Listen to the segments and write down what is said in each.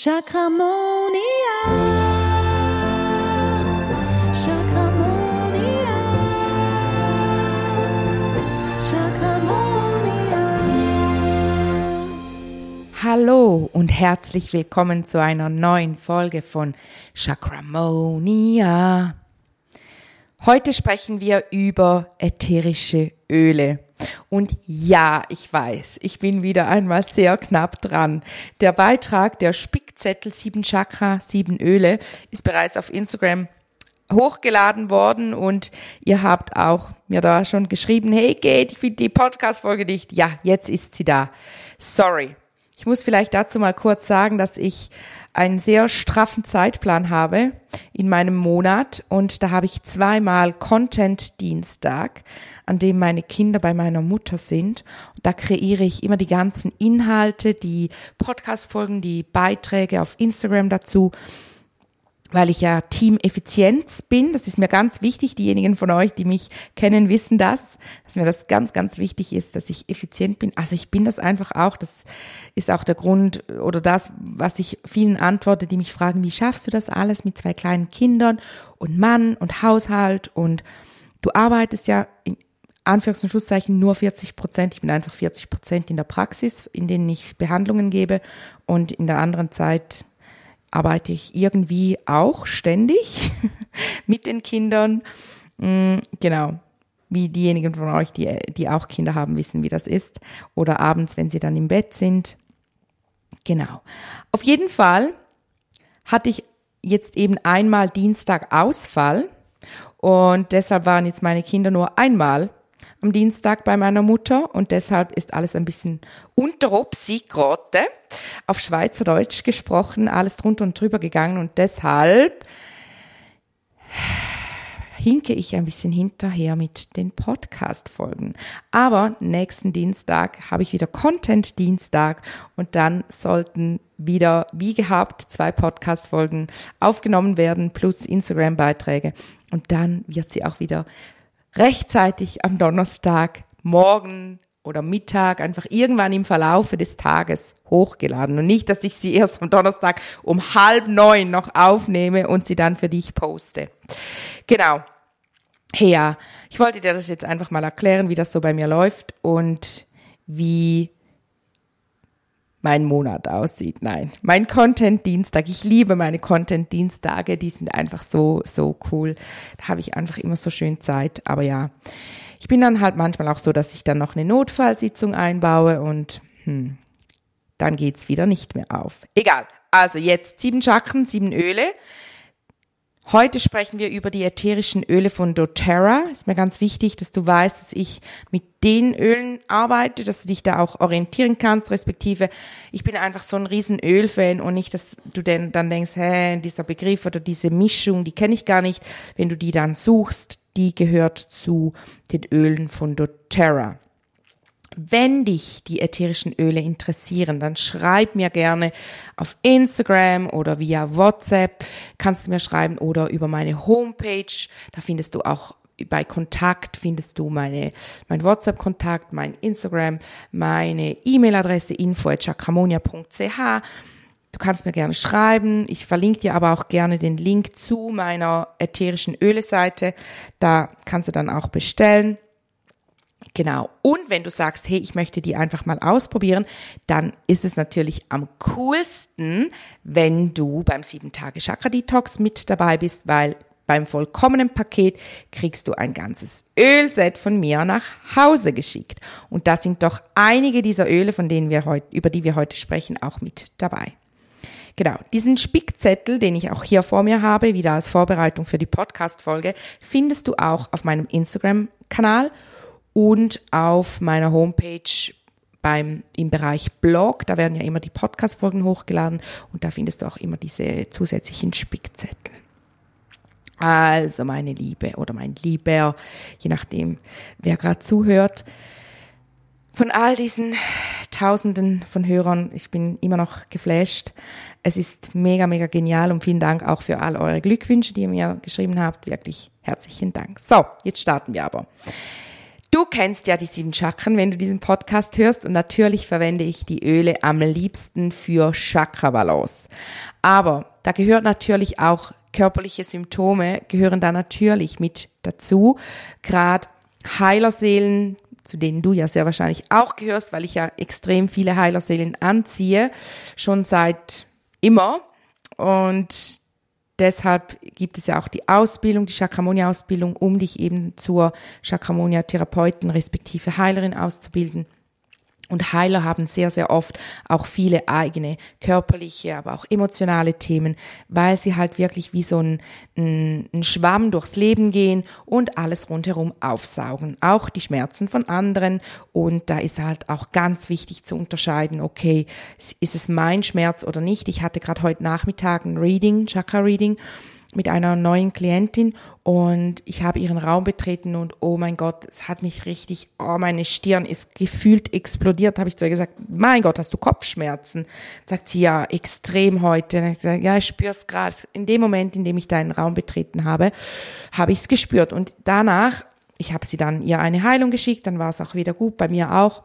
Chakramonia. Chakramonia. Chakramonia. Hallo und herzlich willkommen zu einer neuen Folge von Chakramonia. Heute sprechen wir über ätherische Öle. Und ja, ich weiß, ich bin wieder einmal sehr knapp dran. Der Beitrag der Spickzettel 7 Chakra, 7 Öle ist bereits auf Instagram hochgeladen worden und ihr habt auch mir da schon geschrieben, hey Kate, ich finde die Podcast-Folge nicht. Ja, jetzt ist sie da. Sorry. Ich muss vielleicht dazu mal kurz sagen, dass ich einen sehr straffen Zeitplan habe in meinem Monat und da habe ich zweimal Content Dienstag, an dem meine Kinder bei meiner Mutter sind. Da kreiere ich immer die ganzen Inhalte, die Podcast-Folgen, die Beiträge auf Instagram dazu weil ich ja Team-Effizienz bin. Das ist mir ganz wichtig. Diejenigen von euch, die mich kennen, wissen das, dass mir das ganz, ganz wichtig ist, dass ich effizient bin. Also ich bin das einfach auch. Das ist auch der Grund oder das, was ich vielen antworte, die mich fragen, wie schaffst du das alles mit zwei kleinen Kindern und Mann und Haushalt und du arbeitest ja in Anführungs- und Schlusszeichen nur 40 Prozent. Ich bin einfach 40 Prozent in der Praxis, in denen ich Behandlungen gebe und in der anderen Zeit arbeite ich irgendwie auch ständig mit den Kindern. Mm, genau. Wie diejenigen von euch, die, die auch Kinder haben, wissen, wie das ist. Oder abends, wenn sie dann im Bett sind. Genau. Auf jeden Fall hatte ich jetzt eben einmal Dienstag Ausfall. Und deshalb waren jetzt meine Kinder nur einmal am Dienstag bei meiner Mutter und deshalb ist alles ein bisschen unteropsi grote, auf Schweizerdeutsch gesprochen, alles drunter und drüber gegangen und deshalb hinke ich ein bisschen hinterher mit den Podcast-Folgen. Aber nächsten Dienstag habe ich wieder Content-Dienstag und dann sollten wieder, wie gehabt, zwei Podcast-Folgen aufgenommen werden plus Instagram-Beiträge. Und dann wird sie auch wieder rechtzeitig am Donnerstag morgen oder Mittag einfach irgendwann im Verlaufe des Tages hochgeladen und nicht, dass ich sie erst am Donnerstag um halb neun noch aufnehme und sie dann für dich poste. Genau. Ja, ich wollte dir das jetzt einfach mal erklären, wie das so bei mir läuft und wie mein Monat aussieht. Nein, mein Content-Dienstag. Ich liebe meine Content-Dienstage. Die sind einfach so, so cool. Da habe ich einfach immer so schön Zeit. Aber ja, ich bin dann halt manchmal auch so, dass ich dann noch eine Notfallsitzung einbaue und hm, dann geht's wieder nicht mehr auf. Egal. Also jetzt sieben Chakren, sieben Öle. Heute sprechen wir über die ätherischen Öle von doTERRA. Ist mir ganz wichtig, dass du weißt, dass ich mit den Ölen arbeite, dass du dich da auch orientieren kannst, respektive ich bin einfach so ein riesen Ölfan und nicht, dass du denn dann denkst, hä, dieser Begriff oder diese Mischung, die kenne ich gar nicht. Wenn du die dann suchst, die gehört zu den Ölen von doTERRA. Wenn dich die ätherischen Öle interessieren, dann schreib mir gerne auf Instagram oder via WhatsApp, kannst du mir schreiben oder über meine Homepage. Da findest du auch bei Kontakt findest du meine, mein WhatsApp-Kontakt, mein Instagram, meine E-Mail-Adresse info.chakramonia.ch. Du kannst mir gerne schreiben. Ich verlinke dir aber auch gerne den Link zu meiner ätherischen Öle-Seite. Da kannst du dann auch bestellen. Genau. Und wenn du sagst, hey, ich möchte die einfach mal ausprobieren, dann ist es natürlich am coolsten, wenn du beim 7-Tage-Chakra-Detox mit dabei bist, weil beim vollkommenen Paket kriegst du ein ganzes Ölset von mir nach Hause geschickt. Und da sind doch einige dieser Öle, von denen wir heute, über die wir heute sprechen, auch mit dabei. Genau, diesen Spickzettel, den ich auch hier vor mir habe, wieder als Vorbereitung für die Podcast-Folge, findest du auch auf meinem Instagram-Kanal und auf meiner Homepage beim, im Bereich Blog. Da werden ja immer die Podcast-Folgen hochgeladen und da findest du auch immer diese zusätzlichen Spickzettel. Also, meine Liebe oder mein Lieber, je nachdem, wer gerade zuhört, von all diesen Tausenden von Hörern, ich bin immer noch geflasht. Es ist mega, mega genial und vielen Dank auch für all eure Glückwünsche, die ihr mir geschrieben habt. Wirklich herzlichen Dank. So, jetzt starten wir aber. Du kennst ja die sieben Chakren, wenn du diesen Podcast hörst und natürlich verwende ich die Öle am liebsten für Chakra-Balance. Aber da gehört natürlich auch körperliche Symptome, gehören da natürlich mit dazu. Gerade Heilerseelen, zu denen du ja sehr wahrscheinlich auch gehörst, weil ich ja extrem viele Heilerseelen anziehe, schon seit immer. Und Deshalb gibt es ja auch die Ausbildung, die Chakramonia-Ausbildung, um dich eben zur Chakramonia-Therapeuten respektive Heilerin auszubilden. Und Heiler haben sehr, sehr oft auch viele eigene körperliche, aber auch emotionale Themen, weil sie halt wirklich wie so ein, ein, ein, Schwamm durchs Leben gehen und alles rundherum aufsaugen. Auch die Schmerzen von anderen. Und da ist halt auch ganz wichtig zu unterscheiden, okay, ist es mein Schmerz oder nicht? Ich hatte gerade heute Nachmittag ein Reading, Chakra Reading mit einer neuen Klientin und ich habe ihren Raum betreten und oh mein Gott, es hat mich richtig, oh meine Stirn ist gefühlt explodiert, habe ich zu ihr gesagt, mein Gott, hast du Kopfschmerzen? Sagt sie, ja, extrem heute. Und ich sage, ja, ich spüre es gerade. In dem Moment, in dem ich deinen Raum betreten habe, habe ich es gespürt und danach, ich habe sie dann ihr eine Heilung geschickt, dann war es auch wieder gut, bei mir auch.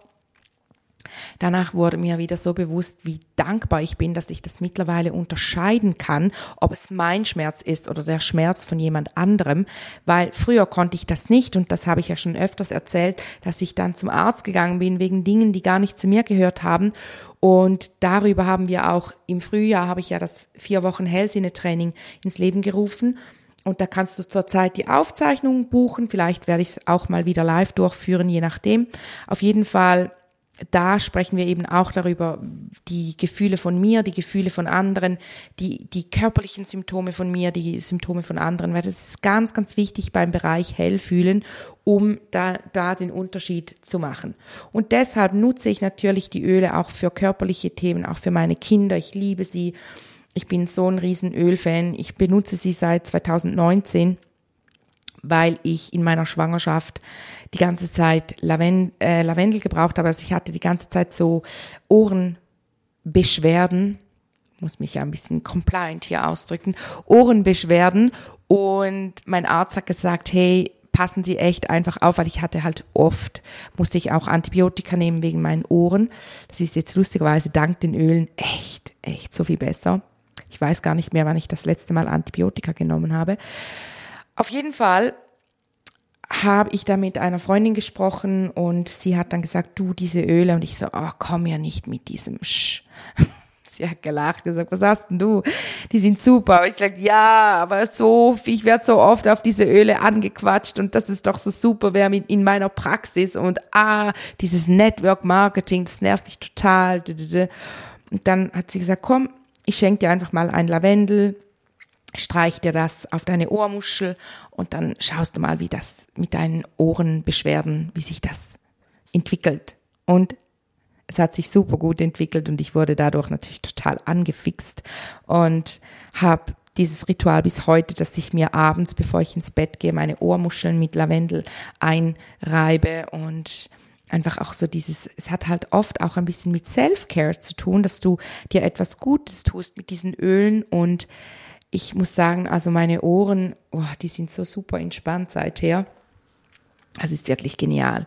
Danach wurde mir wieder so bewusst, wie dankbar ich bin, dass ich das mittlerweile unterscheiden kann, ob es mein Schmerz ist oder der Schmerz von jemand anderem, weil früher konnte ich das nicht und das habe ich ja schon öfters erzählt, dass ich dann zum Arzt gegangen bin wegen Dingen, die gar nicht zu mir gehört haben und darüber haben wir auch im Frühjahr habe ich ja das vier Wochen Hellsinne-Training ins Leben gerufen und da kannst du zurzeit die Aufzeichnung buchen. Vielleicht werde ich es auch mal wieder live durchführen, je nachdem. Auf jeden Fall da sprechen wir eben auch darüber, die Gefühle von mir, die Gefühle von anderen, die, die körperlichen Symptome von mir, die Symptome von anderen, weil das ist ganz, ganz wichtig beim Bereich Hellfühlen, um da, da den Unterschied zu machen. Und deshalb nutze ich natürlich die Öle auch für körperliche Themen, auch für meine Kinder. Ich liebe sie. Ich bin so ein riesen Ölfan. Ich benutze sie seit 2019 weil ich in meiner Schwangerschaft die ganze Zeit Lavend, äh, Lavendel gebraucht habe. Also ich hatte die ganze Zeit so Ohrenbeschwerden, muss mich ja ein bisschen compliant hier ausdrücken, Ohrenbeschwerden. Und mein Arzt hat gesagt, hey, passen Sie echt einfach auf, weil ich hatte halt oft, musste ich auch Antibiotika nehmen wegen meinen Ohren. Das ist jetzt lustigerweise dank den Ölen echt, echt so viel besser. Ich weiß gar nicht mehr, wann ich das letzte Mal Antibiotika genommen habe. Auf jeden Fall habe ich da mit einer Freundin gesprochen und sie hat dann gesagt, du, diese Öle. Und ich so, oh, komm ja nicht mit diesem Sch. Sie hat gelacht, gesagt, was hast denn du? Die sind super. Aber ich sag, ja, aber so, ich werde so oft auf diese Öle angequatscht und das ist doch so super, wer mit in meiner Praxis und ah, dieses Network Marketing, das nervt mich total. Und dann hat sie gesagt, komm, ich schenke dir einfach mal ein Lavendel streich dir das auf deine Ohrmuschel und dann schaust du mal, wie das mit deinen Ohrenbeschwerden, wie sich das entwickelt. Und es hat sich super gut entwickelt und ich wurde dadurch natürlich total angefixt und habe dieses Ritual bis heute, dass ich mir abends, bevor ich ins Bett gehe, meine Ohrmuscheln mit Lavendel einreibe und einfach auch so dieses, es hat halt oft auch ein bisschen mit Self-Care zu tun, dass du dir etwas Gutes tust mit diesen Ölen und ich muss sagen, also meine Ohren, oh, die sind so super entspannt seither. Das ist wirklich genial.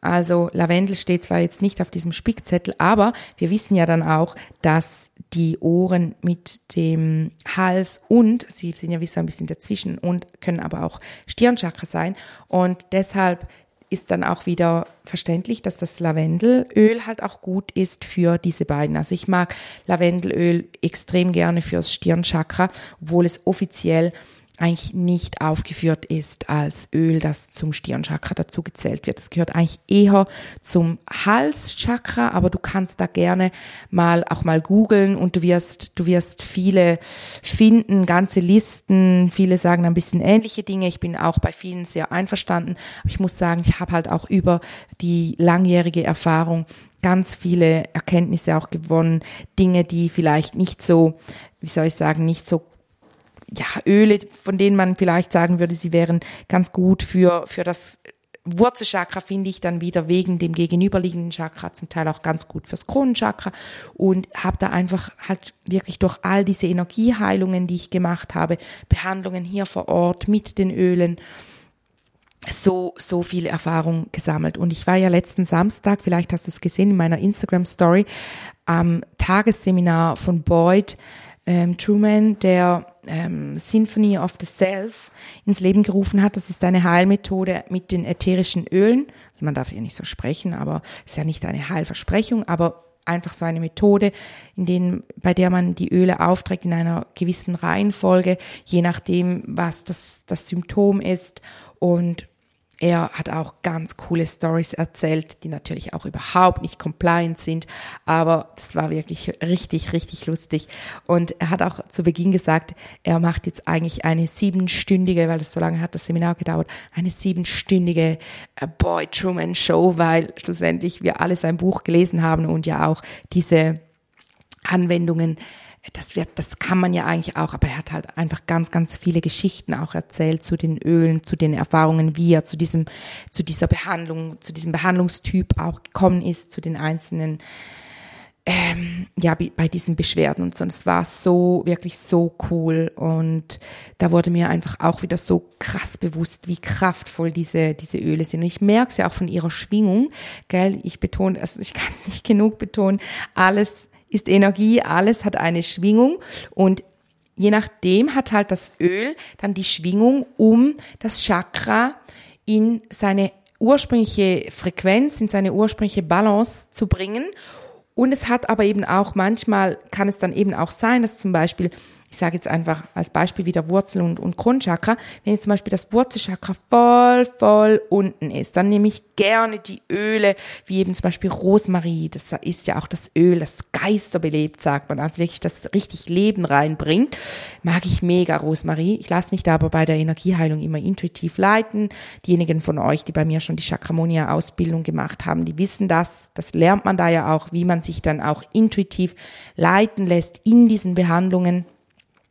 Also Lavendel steht zwar jetzt nicht auf diesem Spickzettel, aber wir wissen ja dann auch, dass die Ohren mit dem Hals und, sie sind ja wie so ein bisschen dazwischen und können aber auch Stirnchakra sein. Und deshalb ist dann auch wieder verständlich, dass das Lavendelöl halt auch gut ist für diese beiden. Also ich mag Lavendelöl extrem gerne fürs Stirnchakra, obwohl es offiziell eigentlich nicht aufgeführt ist als Öl, das zum Stirnchakra dazu gezählt wird. Das gehört eigentlich eher zum Halschakra, aber du kannst da gerne mal auch mal googeln und du wirst, du wirst viele finden, ganze Listen. Viele sagen ein bisschen ähnliche Dinge. Ich bin auch bei vielen sehr einverstanden. Ich muss sagen, ich habe halt auch über die langjährige Erfahrung ganz viele Erkenntnisse auch gewonnen. Dinge, die vielleicht nicht so, wie soll ich sagen, nicht so ja, Öle, von denen man vielleicht sagen würde, sie wären ganz gut für, für das Wurzelchakra finde ich dann wieder wegen dem gegenüberliegenden Chakra zum Teil auch ganz gut fürs Kronenchakra und habe da einfach halt wirklich durch all diese Energieheilungen, die ich gemacht habe, Behandlungen hier vor Ort mit den Ölen, so, so viel Erfahrung gesammelt. Und ich war ja letzten Samstag, vielleicht hast du es gesehen in meiner Instagram Story, am Tagesseminar von Boyd ähm, Truman, der ähm, Symphony of the Cells ins Leben gerufen hat. Das ist eine Heilmethode mit den ätherischen Ölen. Also man darf ja nicht so sprechen, aber ist ja nicht eine Heilversprechung, aber einfach so eine Methode, in denen, bei der man die Öle aufträgt in einer gewissen Reihenfolge, je nachdem, was das, das Symptom ist. Und er hat auch ganz coole Stories erzählt, die natürlich auch überhaupt nicht compliant sind, aber das war wirklich richtig, richtig lustig. Und er hat auch zu Beginn gesagt, er macht jetzt eigentlich eine siebenstündige, weil es so lange hat das Seminar gedauert, eine siebenstündige äh, Boy Truman Show, weil schlussendlich wir alle sein Buch gelesen haben und ja auch diese Anwendungen das wird, das kann man ja eigentlich auch, aber er hat halt einfach ganz, ganz viele Geschichten auch erzählt zu den Ölen, zu den Erfahrungen, wie er zu diesem, zu dieser Behandlung, zu diesem Behandlungstyp auch gekommen ist, zu den einzelnen, ähm, ja, bei diesen Beschwerden und so. Und es war so, wirklich so cool. Und da wurde mir einfach auch wieder so krass bewusst, wie kraftvoll diese, diese Öle sind. Und ich merke es ja auch von ihrer Schwingung, gell, ich betone, also ich kann es nicht genug betonen, alles ist Energie, alles hat eine Schwingung und je nachdem hat halt das Öl dann die Schwingung, um das Chakra in seine ursprüngliche Frequenz, in seine ursprüngliche Balance zu bringen. Und es hat aber eben auch manchmal, kann es dann eben auch sein, dass zum Beispiel ich sage jetzt einfach als Beispiel wieder Wurzel und, und Grundchakra, wenn jetzt zum Beispiel das Wurzelchakra voll, voll unten ist, dann nehme ich gerne die Öle, wie eben zum Beispiel Rosmarie, das ist ja auch das Öl, das Geister belebt, sagt man, also wirklich das richtig Leben reinbringt, mag ich mega Rosmarie. Ich lasse mich da aber bei der Energieheilung immer intuitiv leiten. Diejenigen von euch, die bei mir schon die Chakramonia-Ausbildung gemacht haben, die wissen das, das lernt man da ja auch, wie man sich dann auch intuitiv leiten lässt in diesen Behandlungen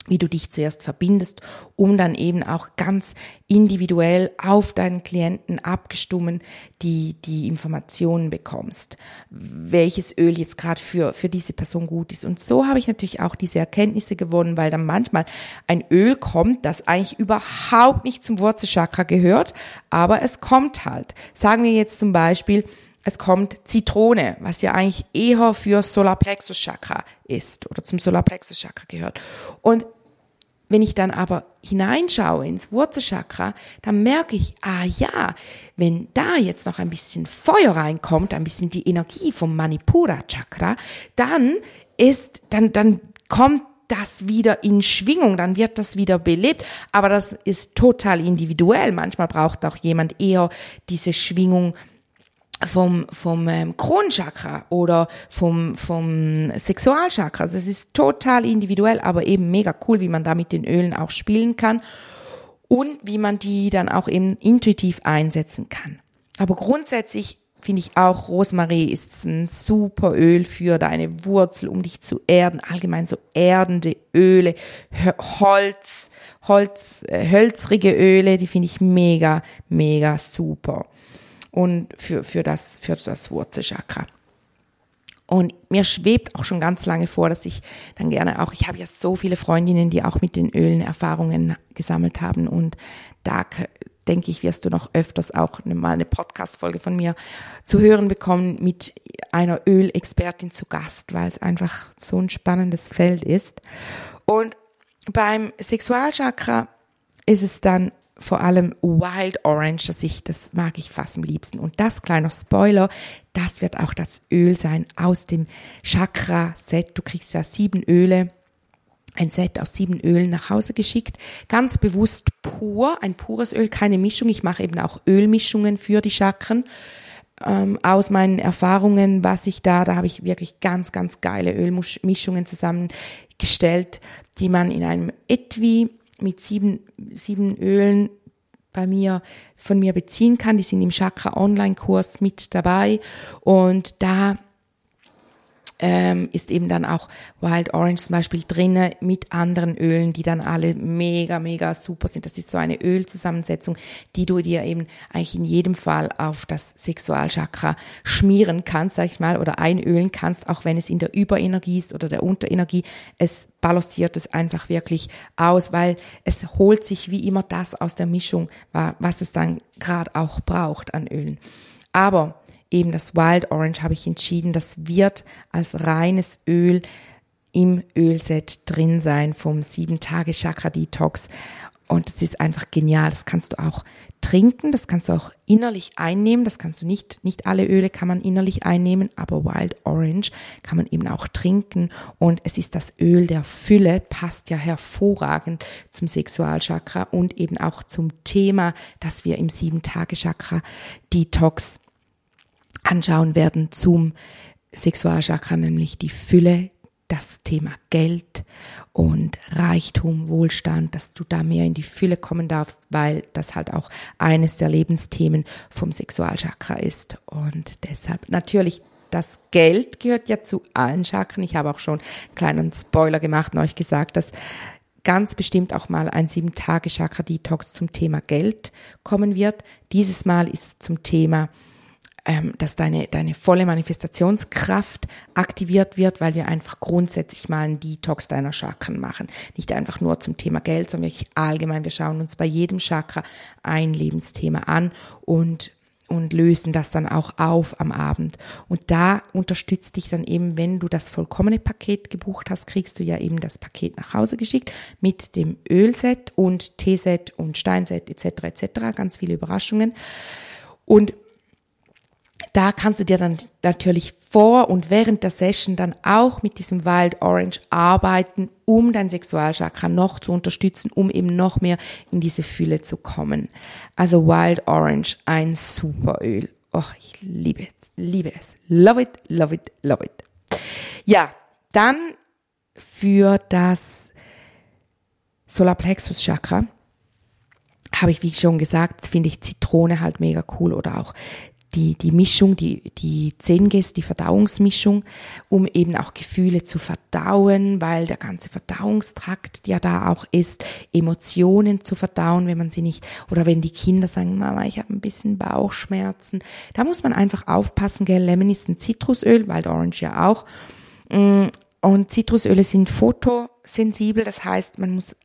wie du dich zuerst verbindest, um dann eben auch ganz individuell auf deinen Klienten abgestimmt die, die Informationen bekommst, welches Öl jetzt gerade für, für diese Person gut ist. Und so habe ich natürlich auch diese Erkenntnisse gewonnen, weil dann manchmal ein Öl kommt, das eigentlich überhaupt nicht zum Wurzelchakra gehört, aber es kommt halt. Sagen wir jetzt zum Beispiel, es kommt Zitrone, was ja eigentlich eher für Solarplexus Chakra ist oder zum Solarplexus Chakra gehört. Und wenn ich dann aber hineinschaue ins Wurzelchakra, dann merke ich, ah ja, wenn da jetzt noch ein bisschen Feuer reinkommt, ein bisschen die Energie vom Manipura Chakra, dann ist, dann, dann kommt das wieder in Schwingung, dann wird das wieder belebt. Aber das ist total individuell. Manchmal braucht auch jemand eher diese Schwingung vom, vom ähm, Kronchakra oder vom, vom Sexualchakra. Also es ist total individuell, aber eben mega cool, wie man da mit den Ölen auch spielen kann und wie man die dann auch eben intuitiv einsetzen kann. Aber grundsätzlich finde ich auch, Rosmarie ist ein super Öl für deine Wurzel, um dich zu erden. Allgemein so erdende Öle, Holz, Holz, äh, hölzrige Öle, die finde ich mega, mega super und für, für, das, für das Wurzelchakra. Und mir schwebt auch schon ganz lange vor, dass ich dann gerne auch, ich habe ja so viele Freundinnen, die auch mit den Ölen Erfahrungen gesammelt haben und da denke ich, wirst du noch öfters auch mal eine Podcast-Folge von mir zu hören bekommen mit einer Ölexpertin zu Gast, weil es einfach so ein spannendes Feld ist. Und beim Sexualchakra ist es dann vor allem Wild Orange, das ich, das mag ich fast am liebsten. Und das kleiner Spoiler, das wird auch das Öl sein aus dem Chakra-Set. Du kriegst ja sieben Öle, ein Set aus sieben Ölen nach Hause geschickt. Ganz bewusst pur, ein pures Öl, keine Mischung. Ich mache eben auch Ölmischungen für die Chakren. Ähm, aus meinen Erfahrungen, was ich da, da habe ich wirklich ganz, ganz geile Ölmischungen zusammengestellt, die man in einem Etui mit sieben, sieben Ölen bei mir, von mir beziehen kann. Die sind im Chakra Online Kurs mit dabei und da ähm, ist eben dann auch Wild Orange zum Beispiel drinne mit anderen Ölen, die dann alle mega, mega super sind. Das ist so eine Ölzusammensetzung, die du dir eben eigentlich in jedem Fall auf das Sexualchakra schmieren kannst, sag ich mal, oder einölen kannst, auch wenn es in der Überenergie ist oder der Unterenergie. Es balanciert es einfach wirklich aus, weil es holt sich wie immer das aus der Mischung, was es dann gerade auch braucht an Ölen. Aber eben das Wild Orange habe ich entschieden, das wird als reines Öl im Ölset drin sein vom 7-Tage-Chakra-Detox. Und es ist einfach genial. Das kannst du auch trinken, das kannst du auch innerlich einnehmen. Das kannst du nicht, nicht alle Öle kann man innerlich einnehmen, aber Wild Orange kann man eben auch trinken. Und es ist das Öl der Fülle, passt ja hervorragend zum Sexualchakra und eben auch zum Thema, das wir im 7-Tage-Chakra-Detox anschauen werden zum Sexualchakra, nämlich die Fülle, das Thema Geld und Reichtum, Wohlstand, dass du da mehr in die Fülle kommen darfst, weil das halt auch eines der Lebensthemen vom Sexualchakra ist. Und deshalb natürlich das Geld gehört ja zu allen Chakren. Ich habe auch schon einen kleinen Spoiler gemacht und euch gesagt, dass ganz bestimmt auch mal ein sieben Tage Chakra Detox zum Thema Geld kommen wird. Dieses Mal ist es zum Thema ähm, dass deine, deine volle Manifestationskraft aktiviert wird, weil wir einfach grundsätzlich mal einen Detox deiner Chakren machen. Nicht einfach nur zum Thema Geld, sondern wirklich allgemein. Wir schauen uns bei jedem Chakra ein Lebensthema an und und lösen das dann auch auf am Abend. Und da unterstützt dich dann eben, wenn du das vollkommene Paket gebucht hast, kriegst du ja eben das Paket nach Hause geschickt mit dem Ölset und Teeset und Steinset etc. etc. Ganz viele Überraschungen. Und da kannst du dir dann natürlich vor und während der Session dann auch mit diesem Wild Orange arbeiten, um dein Sexualchakra noch zu unterstützen, um eben noch mehr in diese Fülle zu kommen. Also Wild Orange, ein super Öl. Oh, ich liebe es, liebe es. Love it, love it, love it. Ja, dann für das Solarplexus Chakra habe ich, wie schon gesagt, finde ich Zitrone halt mega cool oder auch die, die Mischung, die, die Zenges, die Verdauungsmischung, um eben auch Gefühle zu verdauen, weil der ganze Verdauungstrakt ja da auch ist, Emotionen zu verdauen, wenn man sie nicht, oder wenn die Kinder sagen, Mama, ich habe ein bisschen Bauchschmerzen. Da muss man einfach aufpassen, gell, Lemon ist ein Zitrusöl, Wild Orange ja auch. Mm, und Zitrusöle sind fotosensibel, das heißt, man muss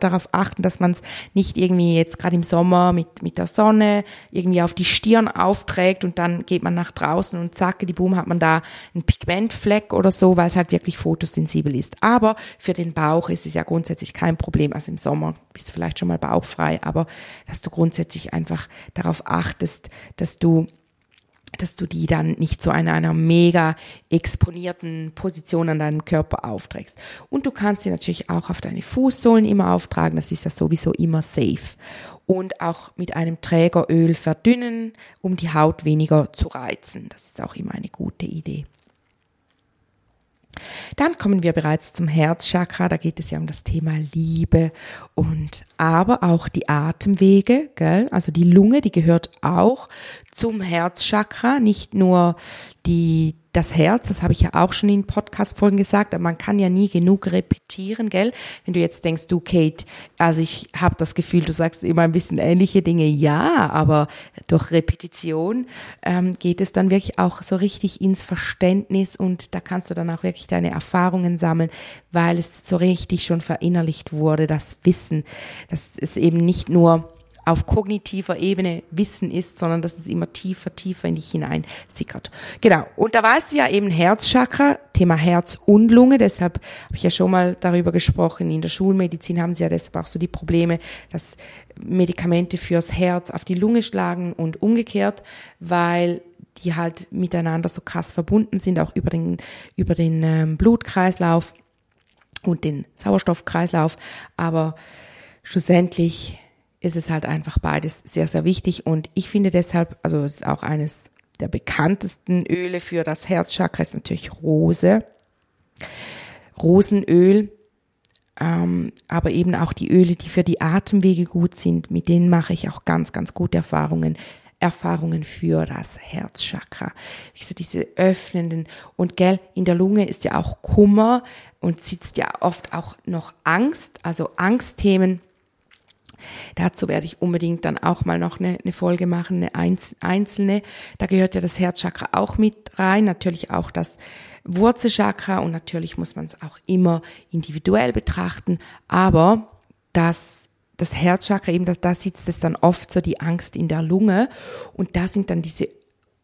darauf achten, dass man es nicht irgendwie jetzt gerade im Sommer mit, mit der Sonne irgendwie auf die Stirn aufträgt und dann geht man nach draußen und zack, die Boom hat man da einen Pigmentfleck oder so, weil es halt wirklich fotosensibel ist. Aber für den Bauch ist es ja grundsätzlich kein Problem. Also im Sommer bist du vielleicht schon mal bauchfrei, aber dass du grundsätzlich einfach darauf achtest, dass du dass du die dann nicht so in einer mega exponierten Position an deinem Körper aufträgst. Und du kannst sie natürlich auch auf deine Fußsohlen immer auftragen, das ist ja sowieso immer safe. Und auch mit einem Trägeröl verdünnen, um die Haut weniger zu reizen. Das ist auch immer eine gute Idee. Dann kommen wir bereits zum Herzchakra. Da geht es ja um das Thema Liebe und aber auch die Atemwege, gell? Also die Lunge, die gehört auch zum Herzchakra, nicht nur die das Herz, das habe ich ja auch schon in Podcast-Folgen gesagt, aber man kann ja nie genug repetieren, gell? Wenn du jetzt denkst, du Kate, also ich habe das Gefühl, du sagst immer ein bisschen ähnliche Dinge, ja, aber durch Repetition ähm, geht es dann wirklich auch so richtig ins Verständnis und da kannst du dann auch wirklich deine Erfahrungen sammeln, weil es so richtig schon verinnerlicht wurde, das Wissen, dass es eben nicht nur auf kognitiver Ebene Wissen ist, sondern dass es immer tiefer, tiefer in dich hinein sickert. Genau. Und da weißt du ja eben Herzchakra, Thema Herz und Lunge. Deshalb habe ich ja schon mal darüber gesprochen. In der Schulmedizin haben sie ja deshalb auch so die Probleme, dass Medikamente fürs Herz auf die Lunge schlagen und umgekehrt, weil die halt miteinander so krass verbunden sind, auch über den, über den ähm, Blutkreislauf und den Sauerstoffkreislauf. Aber schlussendlich ist es halt einfach beides sehr, sehr wichtig. Und ich finde deshalb, also es ist auch eines der bekanntesten Öle für das Herzchakra ist natürlich Rose. Rosenöl, ähm, aber eben auch die Öle, die für die Atemwege gut sind, mit denen mache ich auch ganz, ganz gute Erfahrungen. Erfahrungen für das Herzchakra. Wie so diese öffnenden und gell, in der Lunge ist ja auch Kummer und sitzt ja oft auch noch Angst, also Angstthemen. Dazu werde ich unbedingt dann auch mal noch eine, eine Folge machen, eine einzelne. Da gehört ja das Herzchakra auch mit rein, natürlich auch das Wurzelchakra und natürlich muss man es auch immer individuell betrachten, aber das das Herzchakra, eben da, da sitzt es dann oft so die Angst in der Lunge und da sind dann diese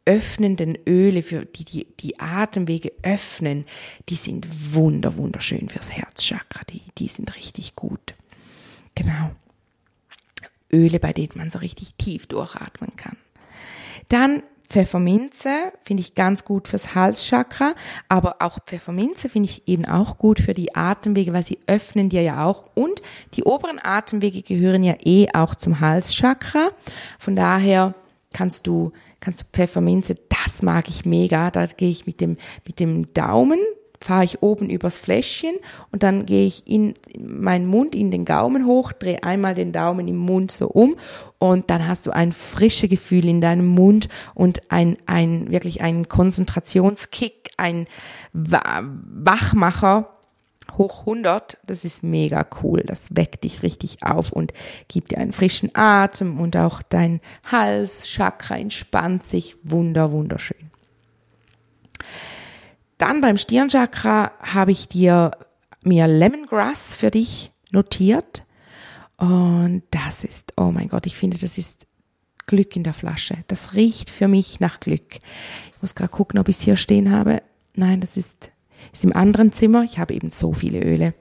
öffnenden Öle, für die, die die Atemwege öffnen, die sind wunder, wunderschön fürs Herzchakra, die, die sind richtig gut. Genau. Öle, bei denen man so richtig tief durchatmen kann. Dann Pfefferminze finde ich ganz gut fürs Halschakra, aber auch Pfefferminze finde ich eben auch gut für die Atemwege, weil sie öffnen dir ja auch und die oberen Atemwege gehören ja eh auch zum Halschakra. Von daher kannst du kannst du Pfefferminze, das mag ich mega, da gehe ich mit dem mit dem Daumen fahre ich oben übers Fläschchen und dann gehe ich in meinen Mund, in den Gaumen hoch, drehe einmal den Daumen im Mund so um und dann hast du ein frisches Gefühl in deinem Mund und ein, ein wirklich ein Konzentrationskick, ein Wachmacher hoch 100. Das ist mega cool. Das weckt dich richtig auf und gibt dir einen frischen Atem und auch dein Hals, Chakra entspannt sich wunder, wunderschön. Dann beim Stirnchakra habe ich dir mir Lemongrass für dich notiert. Und das ist, oh mein Gott, ich finde, das ist Glück in der Flasche. Das riecht für mich nach Glück. Ich muss gerade gucken, ob ich es hier stehen habe. Nein, das ist, ist im anderen Zimmer. Ich habe eben so viele Öle.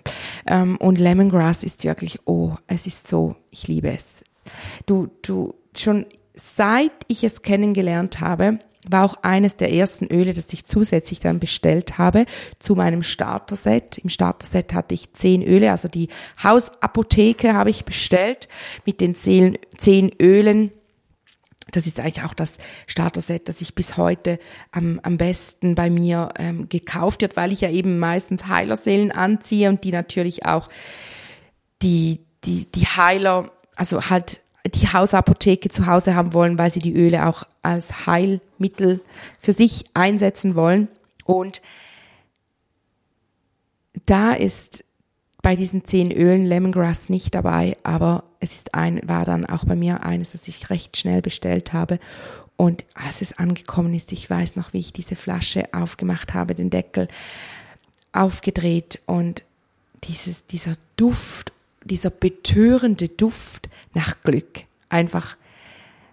Ähm, und Lemongrass ist wirklich, oh, es ist so, ich liebe es. Du, du, schon seit ich es kennengelernt habe, war auch eines der ersten Öle, das ich zusätzlich dann bestellt habe zu meinem Starter-Set. Im Starter-Set hatte ich zehn Öle, also die Hausapotheke habe ich bestellt mit den zehn, zehn Ölen. Das ist eigentlich auch das Starter-Set, das ich bis heute am, am besten bei mir ähm, gekauft wird, weil ich ja eben meistens Heilerseelen anziehe und die natürlich auch die, die, die Heiler, also halt die Hausapotheke zu Hause haben wollen, weil sie die Öle auch als Heilmittel für sich einsetzen wollen. Und da ist bei diesen zehn Ölen Lemongrass nicht dabei, aber es ist ein, war dann auch bei mir eines, das ich recht schnell bestellt habe. Und als es angekommen ist, ich weiß noch, wie ich diese Flasche aufgemacht habe, den Deckel aufgedreht und dieses, dieser Duft dieser betörende Duft nach Glück. Einfach,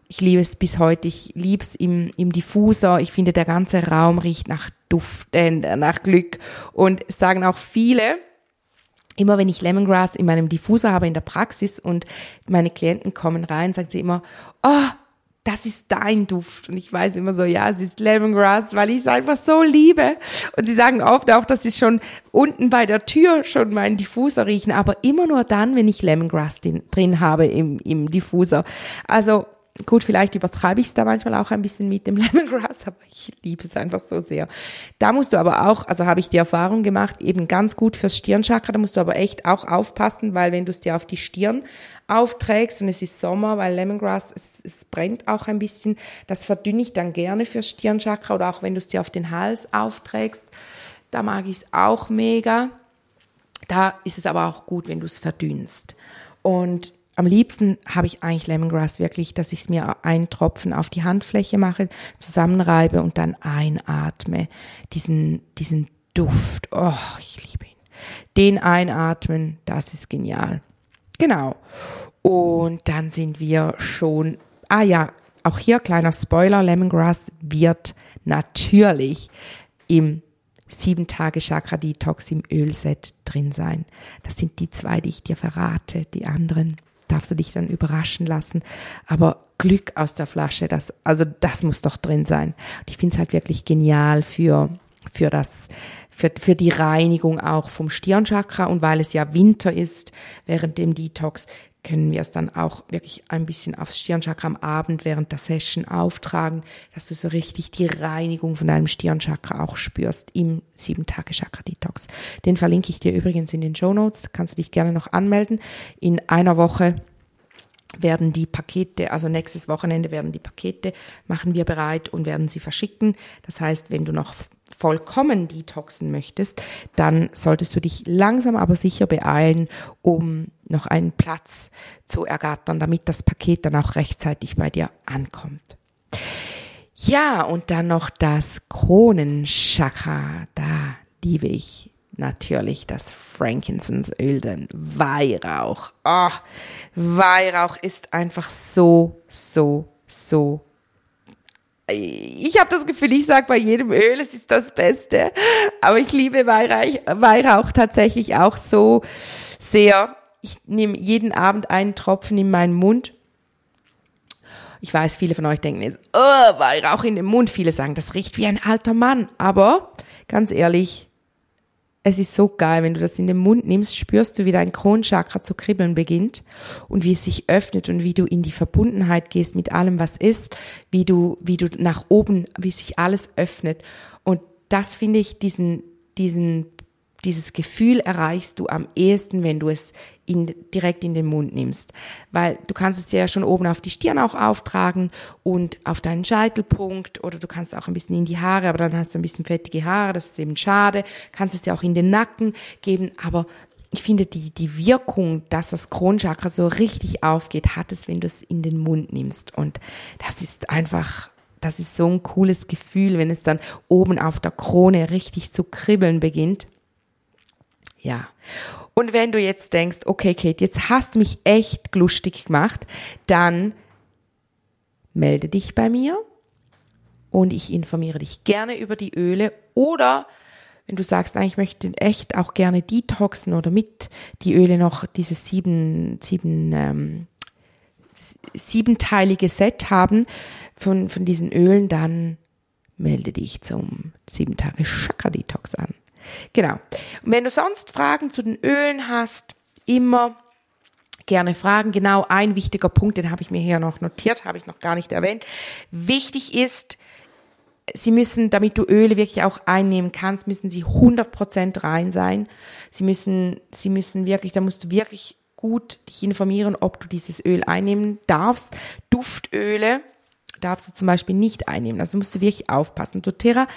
ich liebe es bis heute. Ich liebe es im, im Diffuser. Ich finde, der ganze Raum riecht nach Duft, äh, nach Glück. Und sagen auch viele, immer wenn ich Lemongrass in meinem Diffuser habe in der Praxis und meine Klienten kommen rein, sagen sie immer, oh, das ist dein Duft. Und ich weiß immer so, ja, es ist Lemongrass, weil ich es einfach so liebe. Und sie sagen oft auch, dass sie schon unten bei der Tür schon meinen Diffuser riechen, aber immer nur dann, wenn ich Lemongrass drin habe im, im Diffuser. Also Gut, vielleicht übertreibe ich es da manchmal auch ein bisschen mit dem Lemongrass, aber ich liebe es einfach so sehr. Da musst du aber auch, also habe ich die Erfahrung gemacht, eben ganz gut fürs Stirnchakra, da musst du aber echt auch aufpassen, weil wenn du es dir auf die Stirn aufträgst und es ist Sommer, weil Lemongrass, es, es brennt auch ein bisschen, das verdünne ich dann gerne fürs Stirnchakra oder auch wenn du es dir auf den Hals aufträgst, da mag ich es auch mega. Da ist es aber auch gut, wenn du es verdünnst. Und am liebsten habe ich eigentlich Lemongrass wirklich, dass ich es mir einen Tropfen auf die Handfläche mache, zusammenreibe und dann einatme. Diesen, diesen Duft. Oh, ich liebe ihn. Den einatmen, das ist genial. Genau. Und dann sind wir schon, ah ja, auch hier kleiner Spoiler, Lemongrass wird natürlich im 7 Tage Chakra Detox im Ölset drin sein. Das sind die zwei, die ich dir verrate. Die anderen darfst du dich dann überraschen lassen. Aber Glück aus der Flasche, das, also das muss doch drin sein. Und ich finde es halt wirklich genial für, für das, für, für die Reinigung auch vom Stirnchakra und weil es ja Winter ist während dem Detox, können wir es dann auch wirklich ein bisschen aufs Stirnchakra am Abend während der Session auftragen, dass du so richtig die Reinigung von deinem Stirnchakra auch spürst im 7-Tage-Chakra-Detox. Den verlinke ich dir übrigens in den Show Notes, kannst du dich gerne noch anmelden. In einer Woche werden die Pakete, also nächstes Wochenende werden die Pakete, machen wir bereit und werden sie verschicken. Das heißt, wenn du noch vollkommen detoxen möchtest, dann solltest du dich langsam aber sicher beeilen, um noch einen Platz zu ergattern, damit das Paket dann auch rechtzeitig bei dir ankommt. Ja, und dann noch das Kronenchakra. Da liebe ich natürlich das Frankincense-Öl, den Weihrauch. Oh, Weihrauch ist einfach so, so, so. Ich habe das Gefühl, ich sage bei jedem Öl, es ist das Beste. Aber ich liebe Weihrauch tatsächlich auch so sehr. Ich nehme jeden Abend einen Tropfen in meinen Mund. Ich weiß, viele von euch denken jetzt, oh, Weihrauch in den Mund. Viele sagen, das riecht wie ein alter Mann. Aber ganz ehrlich, es ist so geil, wenn du das in den Mund nimmst, spürst du, wie dein Kronchakra zu kribbeln beginnt und wie es sich öffnet und wie du in die Verbundenheit gehst mit allem, was ist, wie du, wie du nach oben, wie sich alles öffnet. Und das finde ich diesen, diesen dieses Gefühl erreichst du am ehesten, wenn du es in, direkt in den Mund nimmst. Weil du kannst es dir ja schon oben auf die Stirn auch auftragen und auf deinen Scheitelpunkt oder du kannst auch ein bisschen in die Haare, aber dann hast du ein bisschen fettige Haare, das ist eben schade. Kannst es dir auch in den Nacken geben, aber ich finde, die, die Wirkung, dass das Kronchakra so richtig aufgeht, hat es, wenn du es in den Mund nimmst. Und das ist einfach, das ist so ein cooles Gefühl, wenn es dann oben auf der Krone richtig zu kribbeln beginnt. Ja. Und wenn du jetzt denkst, okay, Kate, jetzt hast du mich echt lustig gemacht, dann melde dich bei mir und ich informiere dich gerne über die Öle oder wenn du sagst, ich möchte echt auch gerne detoxen oder mit die Öle noch dieses sieben, sieben, ähm, siebenteilige Set haben von, von diesen Ölen, dann melde dich zum sieben Tage Chakra Detox an. Genau. Und wenn du sonst Fragen zu den Ölen hast, immer gerne fragen. Genau ein wichtiger Punkt, den habe ich mir hier noch notiert, habe ich noch gar nicht erwähnt. Wichtig ist, Sie müssen, damit du Öle wirklich auch einnehmen kannst, müssen sie 100% rein sein. Sie müssen, sie müssen wirklich, da musst du wirklich gut dich informieren, ob du dieses Öl einnehmen darfst. Duftöle darfst du zum Beispiel nicht einnehmen. Also musst du wirklich aufpassen. doTERRA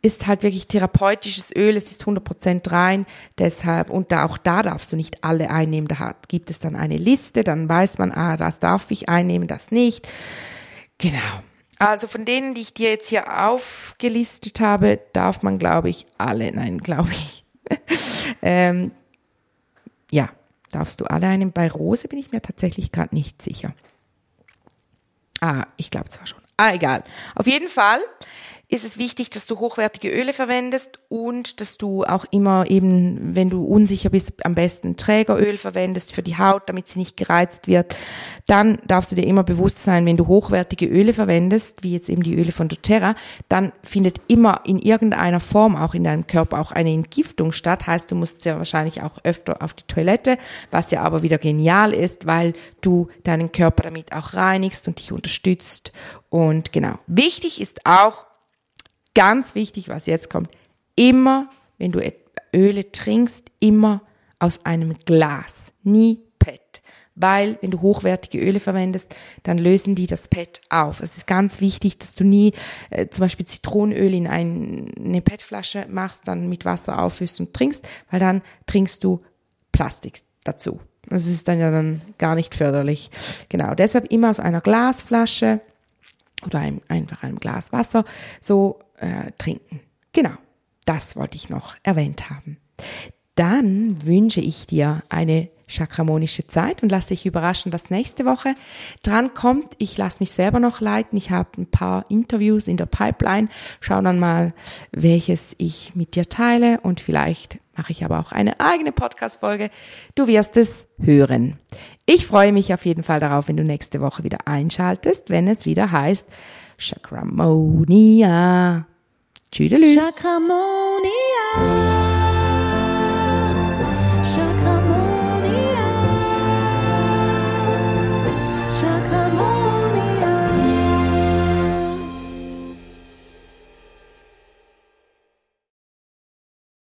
ist halt wirklich therapeutisches Öl, es ist 100% rein, deshalb, und da, auch da darfst du nicht alle einnehmen, da gibt es dann eine Liste, dann weiß man, ah, das darf ich einnehmen, das nicht. Genau. Also von denen, die ich dir jetzt hier aufgelistet habe, darf man, glaube ich, alle, nein, glaube ich. ähm, ja, darfst du alle einnehmen. Bei Rose bin ich mir tatsächlich gerade nicht sicher. Ah, ich glaube zwar schon. Ah, egal. Auf jeden Fall ist es wichtig, dass du hochwertige Öle verwendest und dass du auch immer eben, wenn du unsicher bist, am besten Trägeröl verwendest für die Haut, damit sie nicht gereizt wird. Dann darfst du dir immer bewusst sein, wenn du hochwertige Öle verwendest, wie jetzt eben die Öle von doTERRA, dann findet immer in irgendeiner Form auch in deinem Körper auch eine Entgiftung statt. Heißt, du musst sehr wahrscheinlich auch öfter auf die Toilette, was ja aber wieder genial ist, weil du deinen Körper damit auch reinigst und dich unterstützt. Und genau. Wichtig ist auch, ganz wichtig, was jetzt kommt, immer, wenn du Öle trinkst, immer aus einem Glas, nie PET. Weil, wenn du hochwertige Öle verwendest, dann lösen die das PET auf. Es ist ganz wichtig, dass du nie äh, zum Beispiel Zitronenöl in ein, eine PET-Flasche machst, dann mit Wasser auffüllst und trinkst, weil dann trinkst du Plastik dazu. Das ist dann ja dann gar nicht förderlich. Genau, deshalb immer aus einer Glasflasche oder einem, einfach einem Glas Wasser so äh, trinken. Genau, das wollte ich noch erwähnt haben. Dann wünsche ich dir eine chakramonische Zeit und lass dich überraschen, was nächste Woche dran kommt. Ich lasse mich selber noch leiten. Ich habe ein paar Interviews in der Pipeline. Schau dann mal, welches ich mit dir teile und vielleicht mache ich aber auch eine eigene Podcast-Folge. Du wirst es hören. Ich freue mich auf jeden Fall darauf, wenn du nächste Woche wieder einschaltest, wenn es wieder heißt Chakramonia. Tschüdelü. Chakramonia.